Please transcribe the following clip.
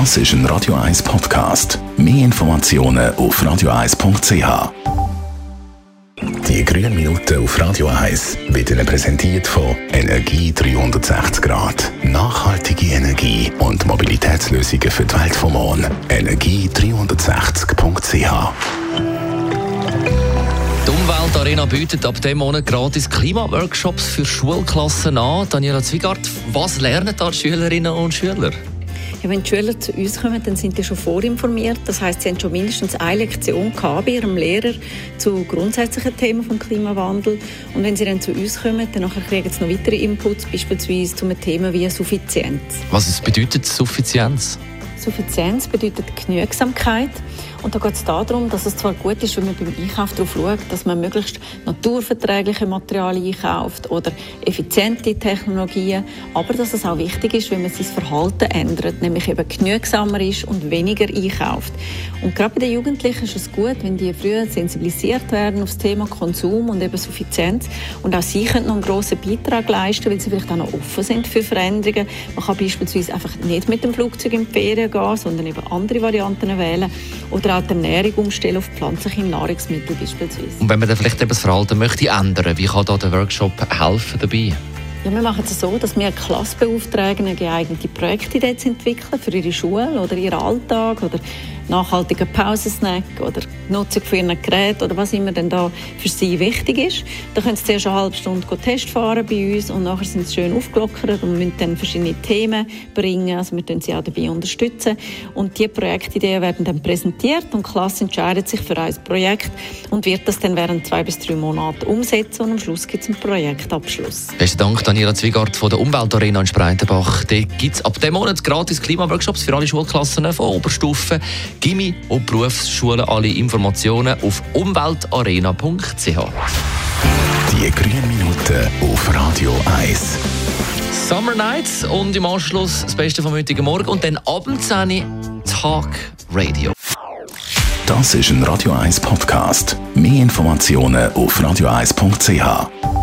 Das ist ein Radio 1 Podcast. Mehr Informationen auf radio1.ch. Die grünen Minuten auf Radio 1 werden präsentiert von Energie 360 Grad. Nachhaltige Energie und Mobilitätslösungen für die Welt vom morgen. Energie360.ch die Umweltarena bietet ab dem Monat gratis Klimaworkshops für Schulklassen an. Daniela Zwigart, was lernen da die Schülerinnen und Schüler? Ja, wenn die Schüler zu uns kommen, dann sind die schon vorinformiert. Das heißt, sie haben schon mindestens eine Lektion gehabt bei ihrem Lehrer zu grundsätzlichen Themen vom Klimawandel. Und wenn sie dann zu uns kommen, dann kriegen sie noch weitere Inputs, beispielsweise zu einem Thema wie Suffizienz. Was bedeutet Suffizienz? Suffizienz bedeutet Genügsamkeit. Und da geht es darum, dass es zwar gut ist, wenn man beim Einkauf darauf schaut, dass man möglichst naturverträgliche Materialien einkauft oder effiziente Technologien, aber dass es auch wichtig ist, wenn man sein Verhalten ändert, nämlich eben genügsamer ist und weniger einkauft. Und gerade bei den Jugendlichen ist es gut, wenn die früher sensibilisiert werden auf das Thema Konsum und eben Suffizienz. Und auch sie können noch einen grossen Beitrag leisten, weil sie vielleicht auch noch offen sind für Veränderungen. Man kann beispielsweise einfach nicht mit dem Flugzeug in die Ferien gehen, sondern eben andere Varianten wählen. Oder auch die Ernährung umstellen auf pflanzliche Nahrungsmittel beispielsweise. Und wenn man dann vielleicht das Verhalten möchte ändern, wie kann da der Workshop helfen dabei? Ja, wir machen es so, dass wir Klasse beauftragen, geeignete Projektidee zu entwickeln für ihre Schule oder ihren Alltag oder nachhaltigen Pausensnack oder Nutzung von ihren Geräten oder was immer denn da für sie wichtig ist. Da können sie zuerst eine halbe Stunde Test fahren bei uns und nachher sind sie schön aufgelockert und müssen dann verschiedene Themen bringen. Also wir unterstützen sie auch dabei unterstützen. Und diese Projektideen werden dann präsentiert und die Klasse entscheidet sich für ein Projekt und wird das dann während zwei bis drei Monaten umsetzen und am Schluss gibt es einen Projektabschluss. Besten Dank, Daniela Zwigart von der Umweltarena in Spreitenbach. Da gibt es ab dem Monat gratis Klimaworkshops für alle Schulklassen von Oberstufen, Gimmi und Berufsschulen. Alle Informationen auf umweltarena.ch. Die grünen Minuten auf Radio 1. Summer Nights und im Anschluss das Beste vom heutigen Morgen und dann abends eine Talk Radio. Das ist ein Radio 1 Podcast. Mehr Informationen auf radio1.ch.